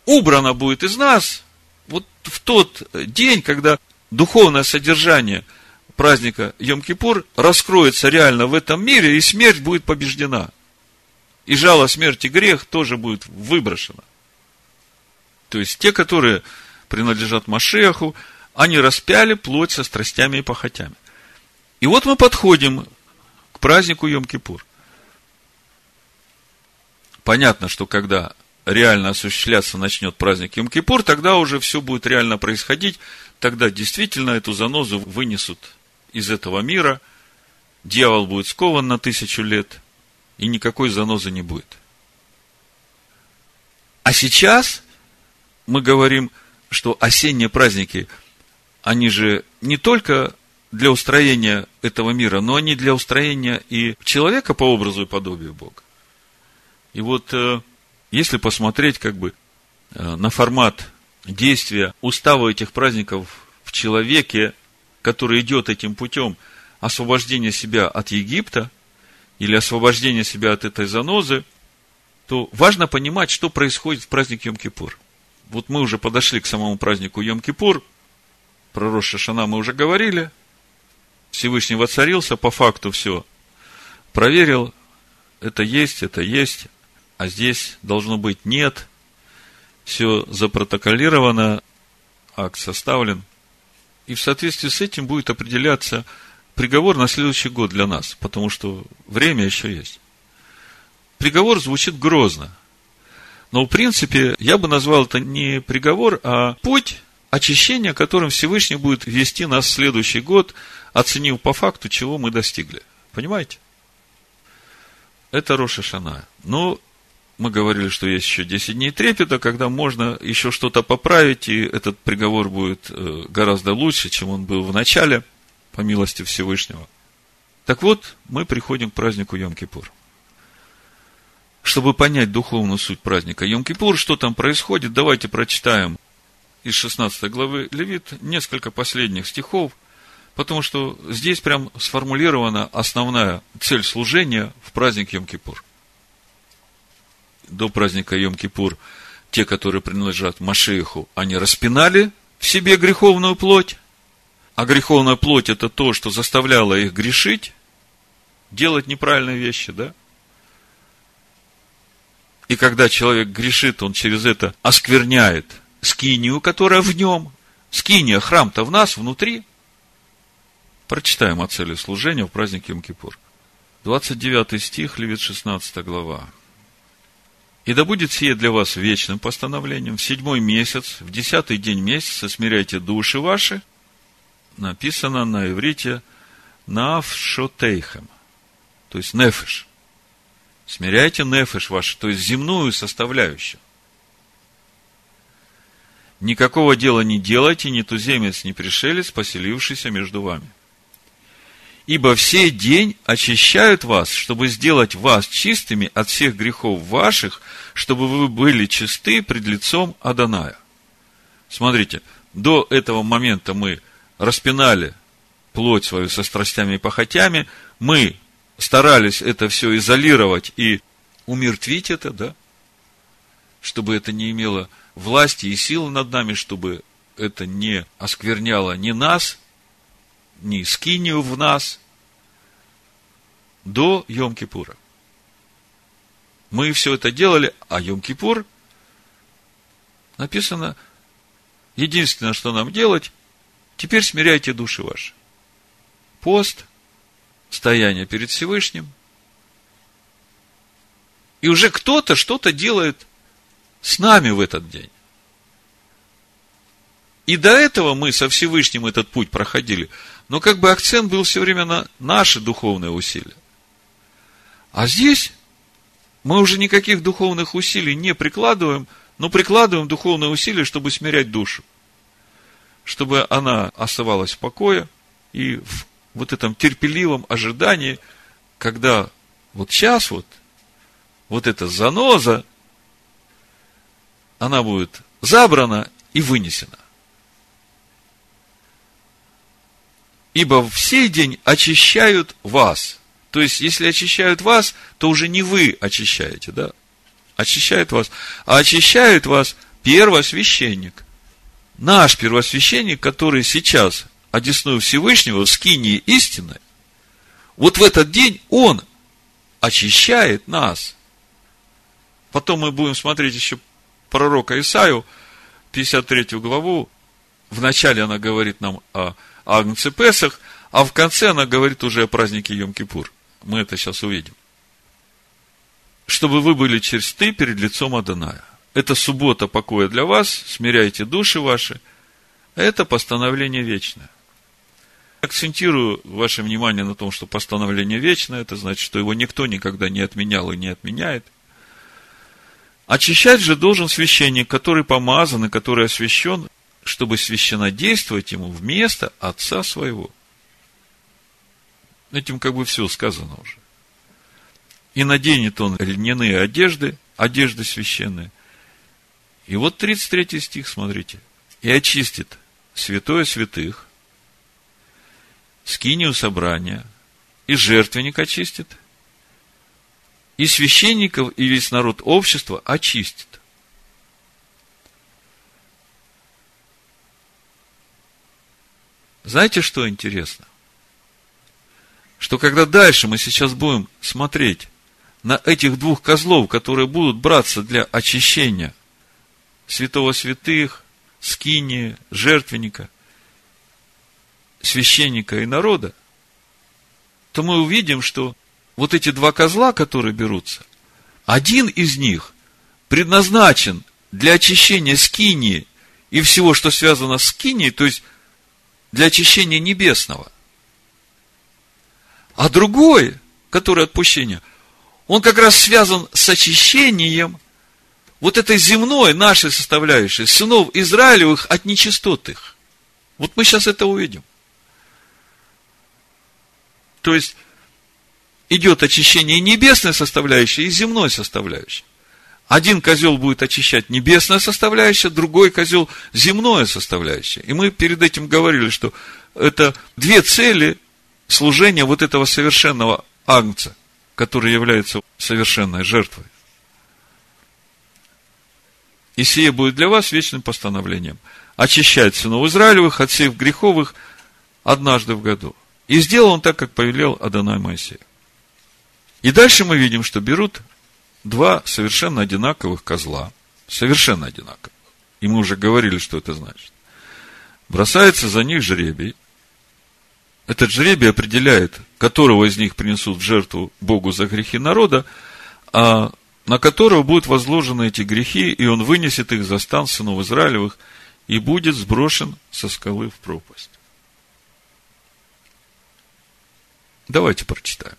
убрана будет из нас, вот в тот день, когда духовное содержание праздника Йом-Кипур раскроется реально в этом мире, и смерть будет побеждена. И жало смерти грех тоже будет выброшено. То есть те, которые принадлежат Машеху, они распяли плоть со страстями и похотями. И вот мы подходим к празднику Йом-Кипур. Понятно, что когда реально осуществляться начнет праздник Йом-Кипур, тогда уже все будет реально происходить, тогда действительно эту занозу вынесут из этого мира, дьявол будет скован на тысячу лет, и никакой занозы не будет. А сейчас мы говорим, что осенние праздники, они же не только для устроения этого мира, но они для устроения и человека по образу и подобию Бога. И вот э, если посмотреть как бы э, на формат действия устава этих праздников в человеке, который идет этим путем освобождения себя от Египта или освобождения себя от этой занозы, то важно понимать, что происходит в праздник Йом-Кипур. Вот мы уже подошли к самому празднику Йом-Кипур, про Роша Шана мы уже говорили, Всевышний воцарился, по факту все проверил, это есть, это есть, а здесь должно быть нет, все запротоколировано, акт составлен, и в соответствии с этим будет определяться приговор на следующий год для нас, потому что время еще есть. Приговор звучит грозно. Но, в принципе, я бы назвал это не приговор, а путь очищения, которым Всевышний будет вести нас в следующий год, оценив по факту, чего мы достигли. Понимаете? Это Роша Шана. Но мы говорили, что есть еще 10 дней трепета, когда можно еще что-то поправить, и этот приговор будет э, гораздо лучше, чем он был в начале, по милости Всевышнего. Так вот, мы приходим к празднику Йом-Кипур. Чтобы понять духовную суть праздника Йом-Кипур, что там происходит, давайте прочитаем из 16 главы Левит несколько последних стихов, потому что здесь прям сформулирована основная цель служения в праздник Йом-Кипур – до праздника Йом-Кипур, те, которые принадлежат Машеху, они распинали в себе греховную плоть, а греховная плоть это то, что заставляло их грешить, делать неправильные вещи, да? И когда человек грешит, он через это оскверняет скинию, которая в нем. Скиния, храм-то в нас, внутри. Прочитаем о цели служения в праздник Йом-Кипур. 29 стих, Левит 16 глава. И да будет сие для вас вечным постановлением. В седьмой месяц, в десятый день месяца смиряйте души ваши. Написано на иврите навшотейхем, то есть нефеш. Смиряйте нефеш ваш, то есть земную составляющую. Никакого дела не делайте, ни туземец, ни пришелец, поселившийся между вами – ибо все день очищают вас, чтобы сделать вас чистыми от всех грехов ваших, чтобы вы были чисты пред лицом Аданая. Смотрите, до этого момента мы распинали плоть свою со страстями и похотями, мы старались это все изолировать и умертвить это, да, чтобы это не имело власти и силы над нами, чтобы это не оскверняло ни нас, ни скинию в нас до Йом-Кипура. Мы все это делали, а Йом-Кипур написано, единственное, что нам делать, теперь смиряйте души ваши. Пост, стояние перед Всевышним. И уже кто-то что-то делает с нами в этот день. И до этого мы со Всевышним этот путь проходили, но как бы акцент был все время на наши духовные усилия. А здесь мы уже никаких духовных усилий не прикладываем, но прикладываем духовные усилия, чтобы смирять душу. Чтобы она оставалась в покое и в вот этом терпеливом ожидании, когда вот сейчас вот, вот эта заноза, она будет забрана и вынесена. Ибо в сей день очищают вас. То есть, если очищают вас, то уже не вы очищаете, да? Очищают вас. А очищает вас первосвященник. Наш первосвященник, который сейчас одесную Всевышнего в скинии истины, вот в этот день он очищает нас. Потом мы будем смотреть еще пророка Исаию, 53 главу, вначале она говорит нам о Агнце Песах, а в конце она говорит уже о празднике Йом-Кипур. Мы это сейчас увидим. Чтобы вы были черсты перед лицом Адоная. Это суббота покоя для вас, смиряйте души ваши. Это постановление вечное. Акцентирую ваше внимание на том, что постановление вечное, это значит, что его никто никогда не отменял и не отменяет. Очищать же должен священник, который помазан и который освящен, чтобы священно действовать ему вместо отца своего. Этим как бы все сказано уже. И наденет он льняные одежды, одежды священные. И вот 33 стих, смотрите. И очистит святое святых, скинию собрания, и жертвенник очистит, и священников, и весь народ общества очистит. Знаете, что интересно? Что когда дальше мы сейчас будем смотреть на этих двух козлов, которые будут браться для очищения святого святых, скинии, жертвенника, священника и народа, то мы увидим, что вот эти два козла, которые берутся, один из них предназначен для очищения скинии и всего, что связано с скинией, то есть для очищения небесного. А другой, который отпущение, он как раз связан с очищением вот этой земной нашей составляющей, сынов Израилевых от нечистотых. Вот мы сейчас это увидим. То есть, идет очищение небесной составляющей и земной составляющей. Один козел будет очищать небесная составляющая, другой козел земное составляющее. И мы перед этим говорили, что это две цели служения вот этого совершенного агнца, который является совершенной жертвой. И сие будет для вас вечным постановлением. Очищать сынов Израилевых от всех греховых однажды в году. И сделал он так, как повелел Адонай Моисею. И дальше мы видим, что берут два совершенно одинаковых козла. Совершенно одинаковых. И мы уже говорили, что это значит. Бросается за них жребий. Этот жребий определяет, которого из них принесут в жертву Богу за грехи народа, а на которого будут возложены эти грехи, и он вынесет их за стан сынов Израилевых и будет сброшен со скалы в пропасть. Давайте прочитаем.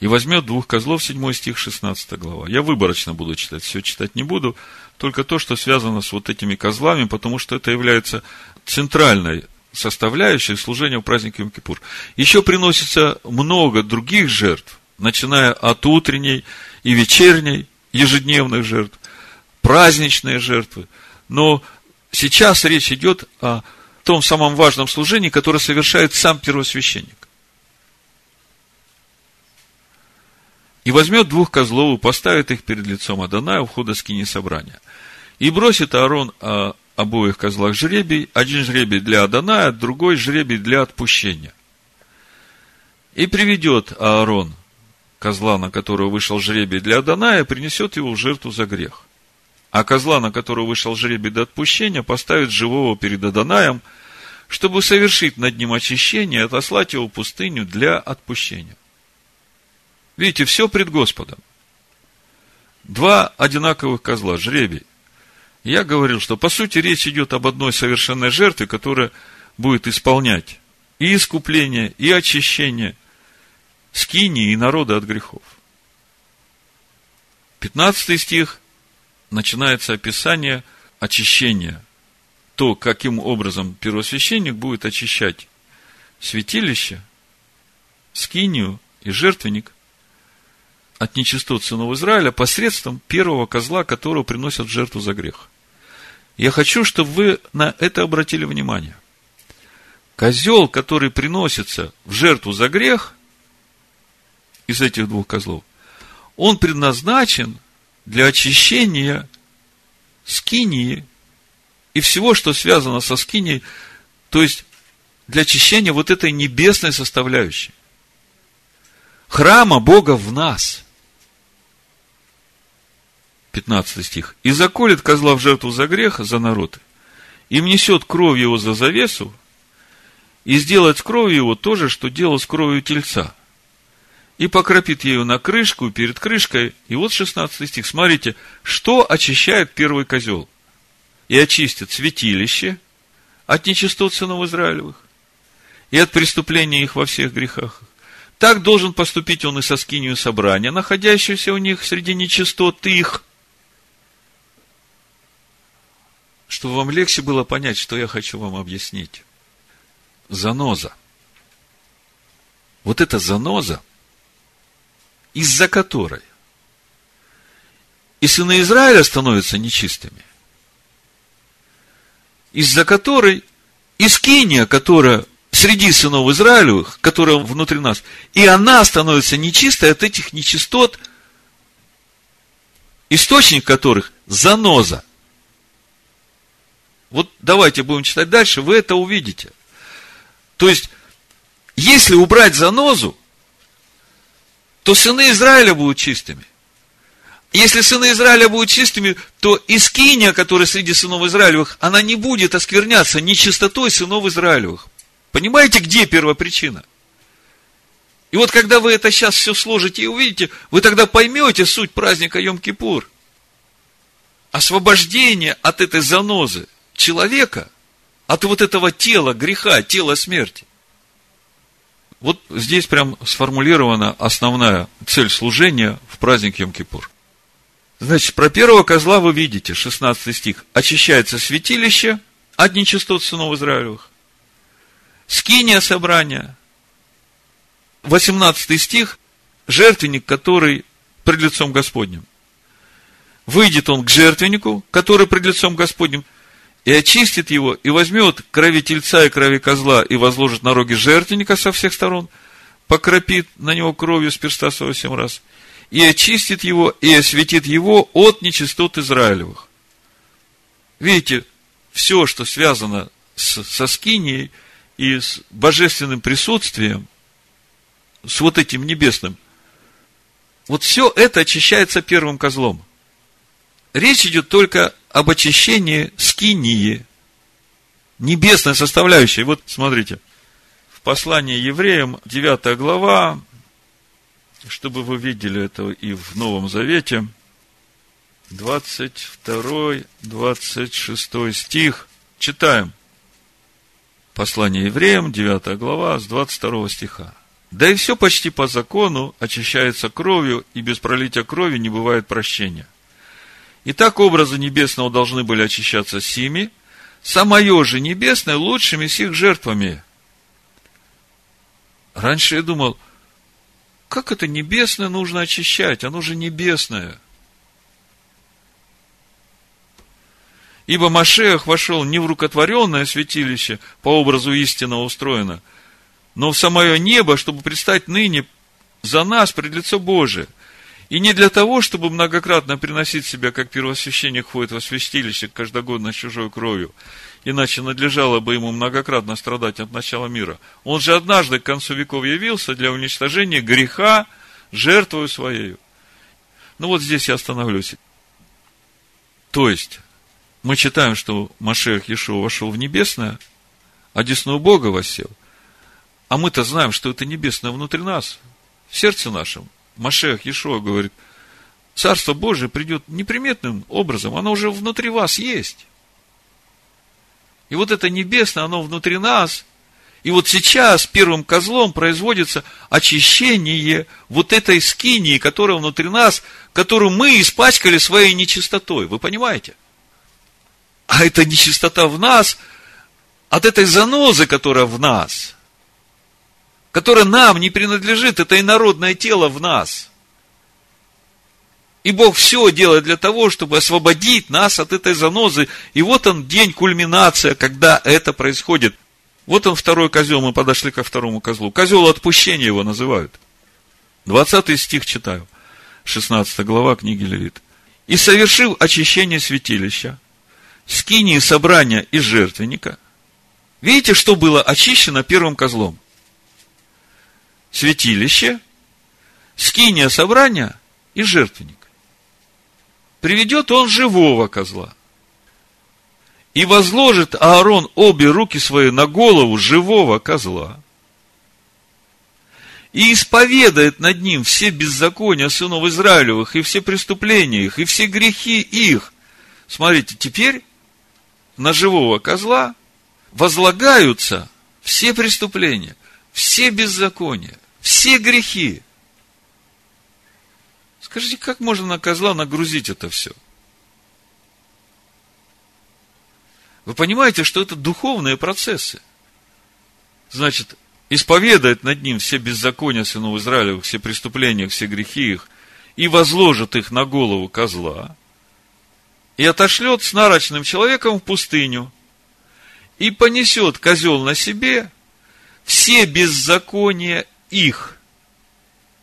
И возьмет двух козлов, 7 стих, 16 глава. Я выборочно буду читать, все читать не буду, только то, что связано с вот этими козлами, потому что это является центральной составляющей служения в празднике Йом-Кипур. Еще приносится много других жертв, начиная от утренней и вечерней, ежедневных жертв, праздничные жертвы. Но сейчас речь идет о том самом важном служении, которое совершает сам первосвященник. И возьмет двух козлов и поставит их перед лицом Адоная у входа скини собрания. И бросит Аарон о обоих козлах жребий, один жребий для Адоная, другой жребий для отпущения. И приведет Аарон козла, на которого вышел жребий для Адоная, принесет его в жертву за грех. А козла, на которого вышел жребий для отпущения, поставит живого перед Адонаем, чтобы совершить над ним очищение и отослать его в пустыню для отпущения. Видите, все пред Господом. Два одинаковых козла, жребий. Я говорил, что по сути речь идет об одной совершенной жертве, которая будет исполнять и искупление, и очищение – скини и народа от грехов. 15 стих начинается описание очищения. То, каким образом первосвященник будет очищать святилище, скинию и жертвенник от нечистот сынов Израиля посредством первого козла, которого приносят в жертву за грех. Я хочу, чтобы вы на это обратили внимание. Козел, который приносится в жертву за грех – из этих двух козлов, он предназначен для очищения скинии и всего, что связано со скинией, то есть для очищения вот этой небесной составляющей. Храма Бога в нас. 15 стих. «И заколет козла в жертву за грех, за народ, и внесет кровь его за завесу, и сделать с кровью его то же, что делал с кровью тельца. И покропит ею на крышку, перед крышкой. И вот 16 стих. Смотрите, что очищает первый козел? И очистит святилище от нечистот сынов Израилевых и от преступления их во всех грехах. Так должен поступить он и со скинию собрания, находящегося у них среди нечистот их. Чтобы вам легче было понять, что я хочу вам объяснить. Заноза. Вот эта заноза, из-за которой и сыны Израиля становятся нечистыми, из-за которой Искиния, которая среди сынов Израилевых, которая внутри нас, и она становится нечистой от этих нечистот, источник которых – заноза. Вот давайте будем читать дальше, вы это увидите. То есть, если убрать занозу, то сыны Израиля будут чистыми. Если сыны Израиля будут чистыми, то Искиния, которая среди сынов Израилевых, она не будет оскверняться нечистотой сынов Израилевых. Понимаете, где первопричина? И вот когда вы это сейчас все сложите и увидите, вы тогда поймете суть праздника Йом-Кипур. Освобождение от этой занозы человека, от вот этого тела греха, тела смерти. Вот здесь прям сформулирована основная цель служения в праздник Йом-Кипур. Значит, про первого козла вы видите, 16 стих. Очищается святилище от нечистот сынов Израилевых скиния собрания. 18 стих, жертвенник, который пред лицом Господним. Выйдет он к жертвеннику, который пред лицом Господним, и очистит его, и возьмет крови тельца и крови козла, и возложит на роги жертвенника со всех сторон, покропит на него кровью с перста своего семь раз, и очистит его, и осветит его от нечистот Израилевых. Видите, все, что связано с, со скинией – и с божественным присутствием, с вот этим небесным, вот все это очищается первым козлом. Речь идет только об очищении скинии, небесной составляющей. Вот смотрите, в послании евреям, 9 глава, чтобы вы видели это и в Новом Завете, 22-26 стих, читаем. Послание евреям, 9 глава, с 22 стиха. Да и все почти по закону очищается кровью, и без пролития крови не бывает прощения. Итак, образы небесного должны были очищаться сими, самое же небесное лучшими сих жертвами. Раньше я думал, как это небесное нужно очищать? Оно же небесное – Ибо Машех вошел не в рукотворенное святилище, по образу истинно устроено, но в самое небо, чтобы предстать ныне за нас пред лицо Божие. И не для того, чтобы многократно приносить себя, как первосвященник ходит во святилище каждогодно чужой кровью, иначе надлежало бы ему многократно страдать от начала мира. Он же однажды к концу веков явился для уничтожения греха жертвою своей. Ну вот здесь я остановлюсь. То есть, мы читаем, что Машех Иешуа вошел в небесное, а десную Бога восел. А мы-то знаем, что это небесное внутри нас, в сердце нашем. Машех Иешуа говорит, Царство Божие придет неприметным образом, оно уже внутри вас есть. И вот это небесное, оно внутри нас. И вот сейчас первым козлом производится очищение вот этой скинии, которая внутри нас, которую мы испачкали своей нечистотой. Вы понимаете? а это нечистота в нас, от этой занозы, которая в нас, которая нам не принадлежит, это инородное тело в нас. И Бог все делает для того, чтобы освободить нас от этой занозы. И вот он день кульминация, когда это происходит. Вот он второй козел, мы подошли ко второму козлу. Козел отпущения его называют. 20 стих читаю. 16 глава книги Левит. И совершил очищение святилища, скинии собрания из жертвенника. Видите, что было очищено первым козлом? Святилище, скиния собрания и жертвенник. Приведет он живого козла. И возложит Аарон обе руки свои на голову живого козла, и исповедает над ним все беззакония сынов Израилевых, и все преступления их, и все грехи их. Смотрите, теперь на живого козла возлагаются все преступления, все беззакония, все грехи. Скажите, как можно на козла нагрузить это все? Вы понимаете, что это духовные процессы. Значит, исповедает над ним все беззакония сынов Израилевых, все преступления, все грехи их, и возложит их на голову козла, и отошлет с нарочным человеком в пустыню, и понесет козел на себе все беззакония их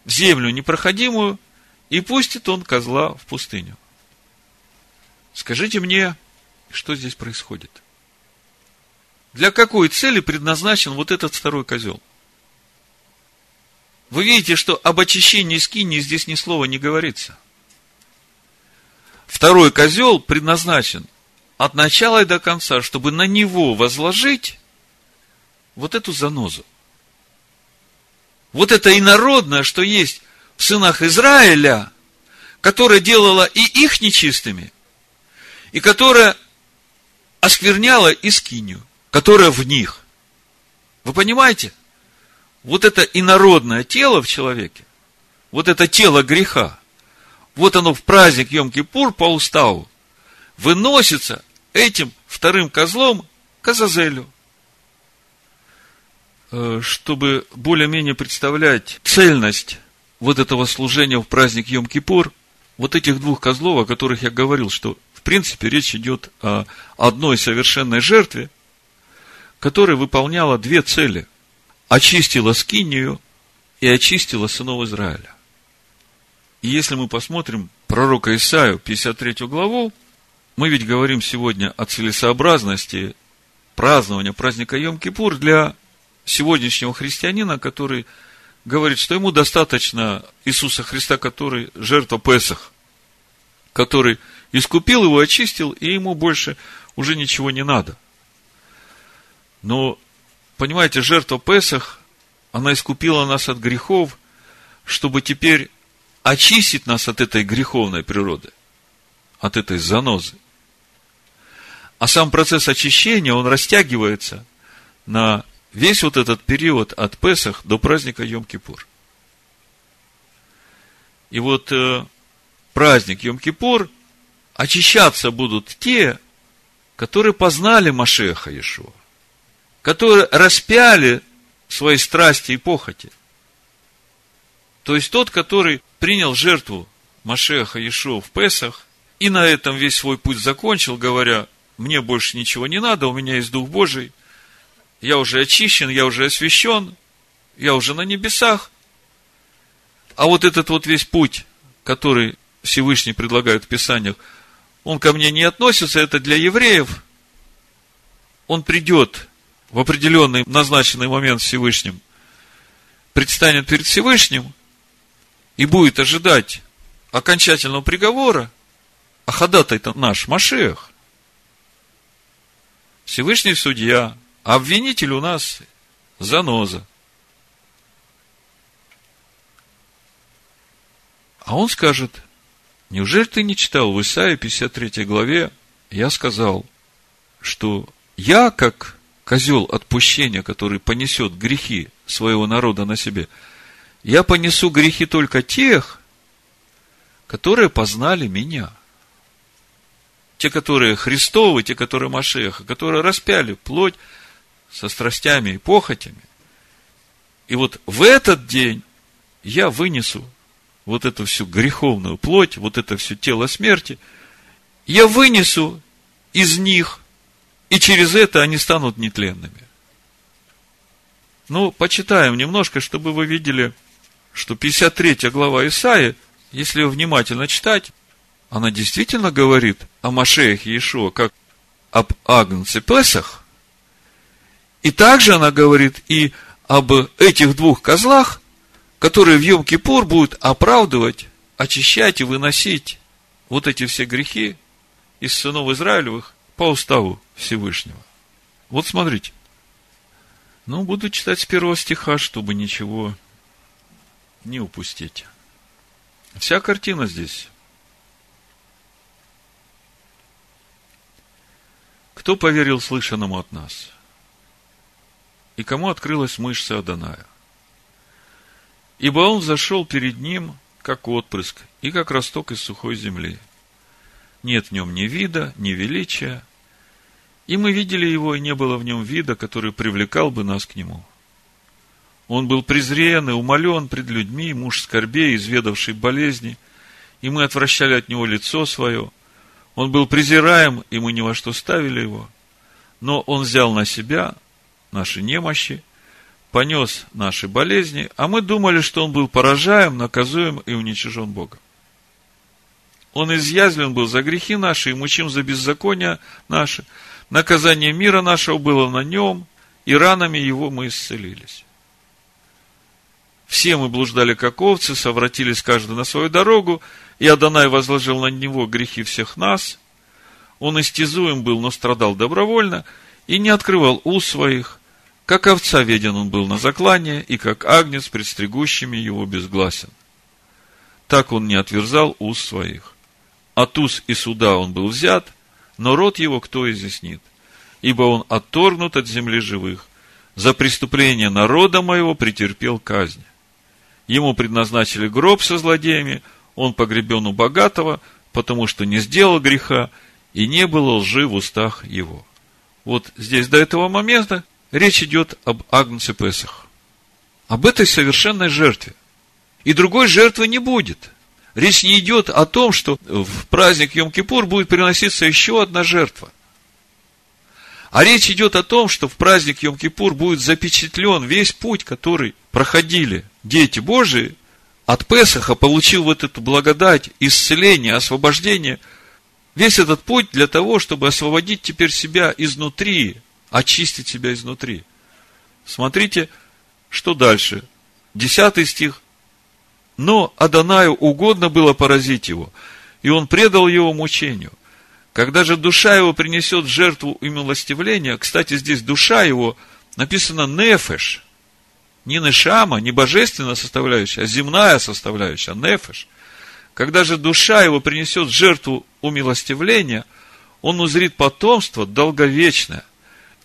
в землю непроходимую, и пустит он козла в пустыню. Скажите мне, что здесь происходит? Для какой цели предназначен вот этот второй козел? Вы видите, что об очищении скини здесь ни слова не говорится. Второй козел предназначен от начала и до конца, чтобы на него возложить вот эту занозу. Вот это инородное, что есть в сынах Израиля, которое делало и их нечистыми, и которое оскверняло и скинию которая в них. Вы понимаете? Вот это инородное тело в человеке, вот это тело греха, вот оно в праздник Йом-Кипур по уставу выносится этим вторым козлом к. Э, чтобы более-менее представлять цельность вот этого служения в праздник Йом-Кипур, вот этих двух козлов, о которых я говорил, что в принципе речь идет о одной совершенной жертве, которая выполняла две цели. Очистила Скинию и очистила сынов Израиля. И если мы посмотрим пророка Исаию, 53 главу, мы ведь говорим сегодня о целесообразности празднования праздника Йом-Кипур для сегодняшнего христианина, который говорит, что ему достаточно Иисуса Христа, который жертва Песах, который искупил его, очистил, и ему больше уже ничего не надо – но, понимаете, жертва Песах, она искупила нас от грехов, чтобы теперь очистить нас от этой греховной природы, от этой занозы. А сам процесс очищения, он растягивается на весь вот этот период от Песах до праздника Йом-Кипур. И вот э, праздник Йом-Кипур очищаться будут те, которые познали Машеха Иешуа которые распяли свои страсти и похоти. То есть тот, который принял жертву Машеха Иешуа в Песах, и на этом весь свой путь закончил, говоря, мне больше ничего не надо, у меня есть Дух Божий, я уже очищен, я уже освящен, я уже на небесах. А вот этот вот весь путь, который Всевышний предлагает в Писаниях, он ко мне не относится, это для евреев. Он придет в определенный назначенный момент Всевышним предстанет перед Всевышним и будет ожидать окончательного приговора, а ходатай-то наш Машех. Всевышний судья, обвинитель у нас заноза. А он скажет, неужели ты не читал в Исаии 53 главе, я сказал, что я, как козел отпущения, который понесет грехи своего народа на себе, я понесу грехи только тех, которые познали меня. Те, которые Христовы, те, которые Машеха, которые распяли плоть со страстями и похотями. И вот в этот день я вынесу вот эту всю греховную плоть, вот это все тело смерти, я вынесу из них и через это они станут нетленными. Ну, почитаем немножко, чтобы вы видели, что 53 глава Исаи, если ее внимательно читать, она действительно говорит о Машеях Иешуа, как об Агнце Песах. И также она говорит и об этих двух козлах, которые в Йом-Кипур будут оправдывать, очищать и выносить вот эти все грехи из сынов Израилевых по уставу Всевышнего. Вот смотрите. Ну, буду читать с первого стиха, чтобы ничего не упустить. Вся картина здесь. Кто поверил слышанному от нас? И кому открылась мышца Аданая? Ибо он зашел перед ним, как отпрыск, и как росток из сухой земли. Нет в нем ни вида, ни величия, и мы видели его, и не было в нем вида, который привлекал бы нас к нему. Он был презрен и умолен пред людьми, муж скорбей, изведавший болезни, и мы отвращали от него лицо свое. Он был презираем, и мы ни во что ставили его. Но он взял на себя наши немощи, понес наши болезни, а мы думали, что он был поражаем, наказуем и уничижен Богом. Он изъязвлен был за грехи наши и мучим за беззакония наши. Наказание мира нашего было на нем, и ранами его мы исцелились. Все мы блуждали, как овцы, совратились каждый на свою дорогу, и Адонай возложил на него грехи всех нас. Он истязуем был, но страдал добровольно, и не открывал уст своих. Как овца веден он был на заклание, и как агнец пред стригущими его безгласен. Так он не отверзал уст своих. От уст и суда он был взят, но род его кто изъяснит? Ибо он отторгнут от земли живых. За преступление народа моего претерпел казнь. Ему предназначили гроб со злодеями, он погребен у богатого, потому что не сделал греха, и не было лжи в устах его. Вот здесь до этого момента речь идет об Агнце Песах. Об этой совершенной жертве. И другой жертвы не будет. Речь не идет о том, что в праздник Йом-Кипур будет приноситься еще одна жертва. А речь идет о том, что в праздник Йом-Кипур будет запечатлен весь путь, который проходили дети Божии от Песаха, получил вот эту благодать, исцеление, освобождение. Весь этот путь для того, чтобы освободить теперь себя изнутри, очистить себя изнутри. Смотрите, что дальше. Десятый стих. Но Адонаю угодно было поразить его, и он предал его мучению. Когда же душа его принесет жертву и милостивление, кстати, здесь душа его написано нефеш, не нешама, не божественная составляющая, а земная составляющая, нефеш. Когда же душа его принесет жертву умилостивления, он узрит потомство долговечное,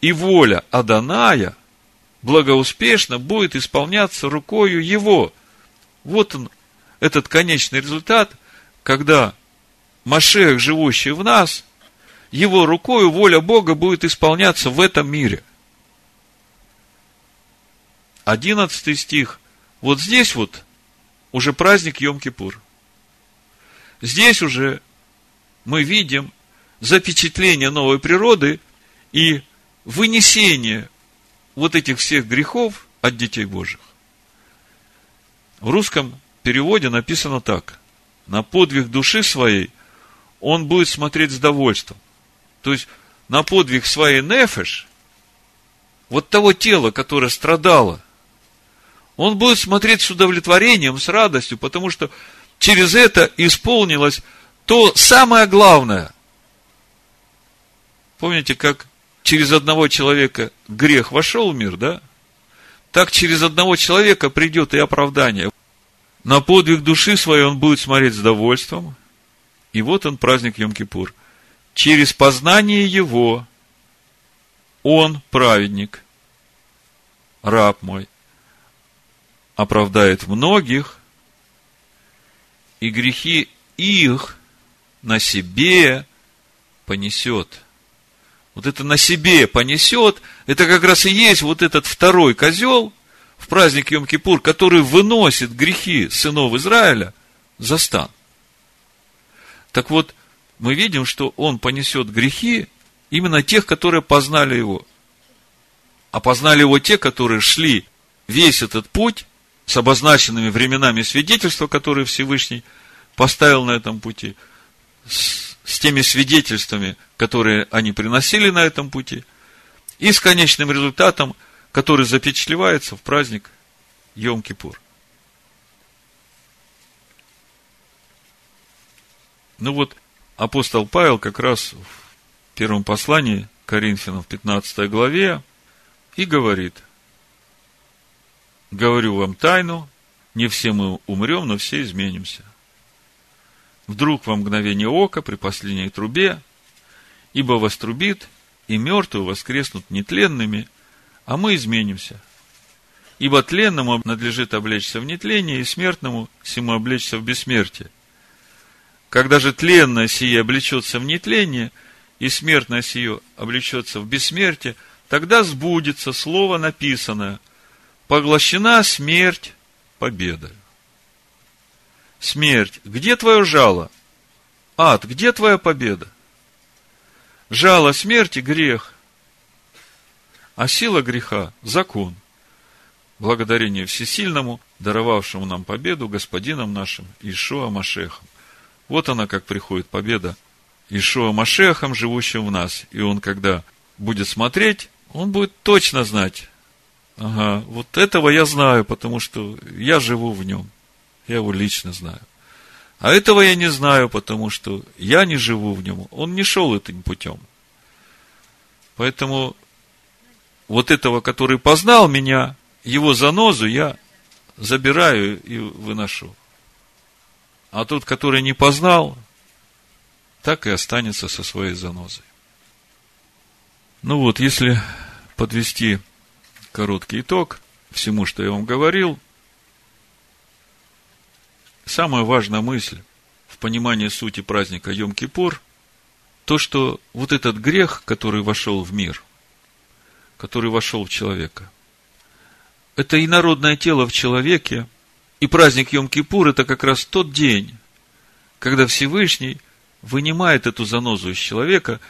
и воля Аданая благоуспешно будет исполняться рукою его. Вот он, этот конечный результат, когда Машех, живущий в нас, его рукою воля Бога будет исполняться в этом мире. Одиннадцатый стих. Вот здесь вот уже праздник Йом-Кипур. Здесь уже мы видим запечатление новой природы и вынесение вот этих всех грехов от детей Божьих. В русском переводе написано так. На подвиг души своей – он будет смотреть с довольством. То есть, на подвиг своей нефеш, вот того тела, которое страдало, он будет смотреть с удовлетворением, с радостью, потому что через это исполнилось то самое главное. Помните, как через одного человека грех вошел в мир, да? Так через одного человека придет и оправдание. На подвиг души своей он будет смотреть с довольством, и вот он, праздник Йом-Кипур. Через познание его он, праведник, раб мой, оправдает многих, и грехи их на себе понесет. Вот это на себе понесет, это как раз и есть вот этот второй козел в праздник Йом-Кипур, который выносит грехи сынов Израиля за стан. Так вот, мы видим, что он понесет грехи именно тех, которые познали его. А познали его те, которые шли весь этот путь с обозначенными временами свидетельства, которые Всевышний поставил на этом пути, с, с теми свидетельствами, которые они приносили на этом пути, и с конечным результатом, который запечатлевается в праздник Йом-Кипур. Ну вот, апостол Павел как раз в первом послании Коринфянам в 15 главе и говорит, говорю вам тайну, не все мы умрем, но все изменимся. Вдруг во мгновение ока при последней трубе, ибо вострубит, и мертвые воскреснут нетленными, а мы изменимся. Ибо тленному надлежит облечься в нетление, и смертному всему облечься в бессмертие. Когда же тленное сие облечется в нетление, и смертное сие облечется в бессмертие, тогда сбудется слово написанное – поглощена смерть победой. Смерть, где твое жало? Ад, где твоя победа? Жало смерти – грех, а сила греха – закон. Благодарение Всесильному, даровавшему нам победу, Господином нашим, Ишуа Машехом. Вот она, как приходит победа Ишуа Машехом, живущим в нас. И он, когда будет смотреть, он будет точно знать, Ага, вот этого я знаю, потому что я живу в нем. Я его лично знаю. А этого я не знаю, потому что я не живу в нем. Он не шел этим путем. Поэтому вот этого, который познал меня, его занозу я забираю и выношу. А тот, который не познал, так и останется со своей занозой. Ну вот, если подвести короткий итог всему, что я вам говорил. Самая важная мысль в понимании сути праздника Йом-Кипур – то, что вот этот грех, который вошел в мир, который вошел в человека, это инородное тело в человеке, и праздник Йом-Кипур – это как раз тот день, когда Всевышний вынимает эту занозу из человека,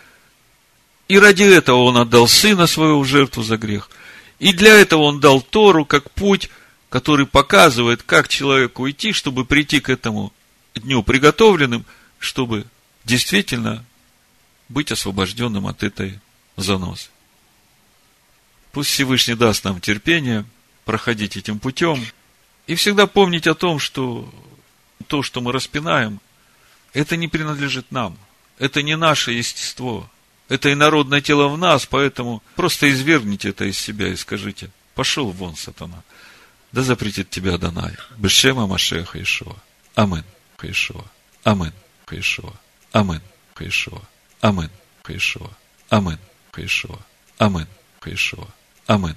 и ради этого он отдал сына своего в жертву за грех – и для этого он дал Тору как путь, который показывает, как человеку идти, чтобы прийти к этому дню приготовленным, чтобы действительно быть освобожденным от этой заносы. Пусть Всевышний даст нам терпение проходить этим путем и всегда помнить о том, что то, что мы распинаем, это не принадлежит нам. Это не наше естество. Это инородное тело в нас, поэтому просто извергните это из себя и скажите, пошел вон, сатана. Да запретит тебя Данай. Бешема Машеха Ишуа. Амин. Хаишуа. Амин. Хаишуа. Амин. Хаишуа. Амин. Хаишуа. Амин. Хаишуа. Амин. Хаишуа. Амин.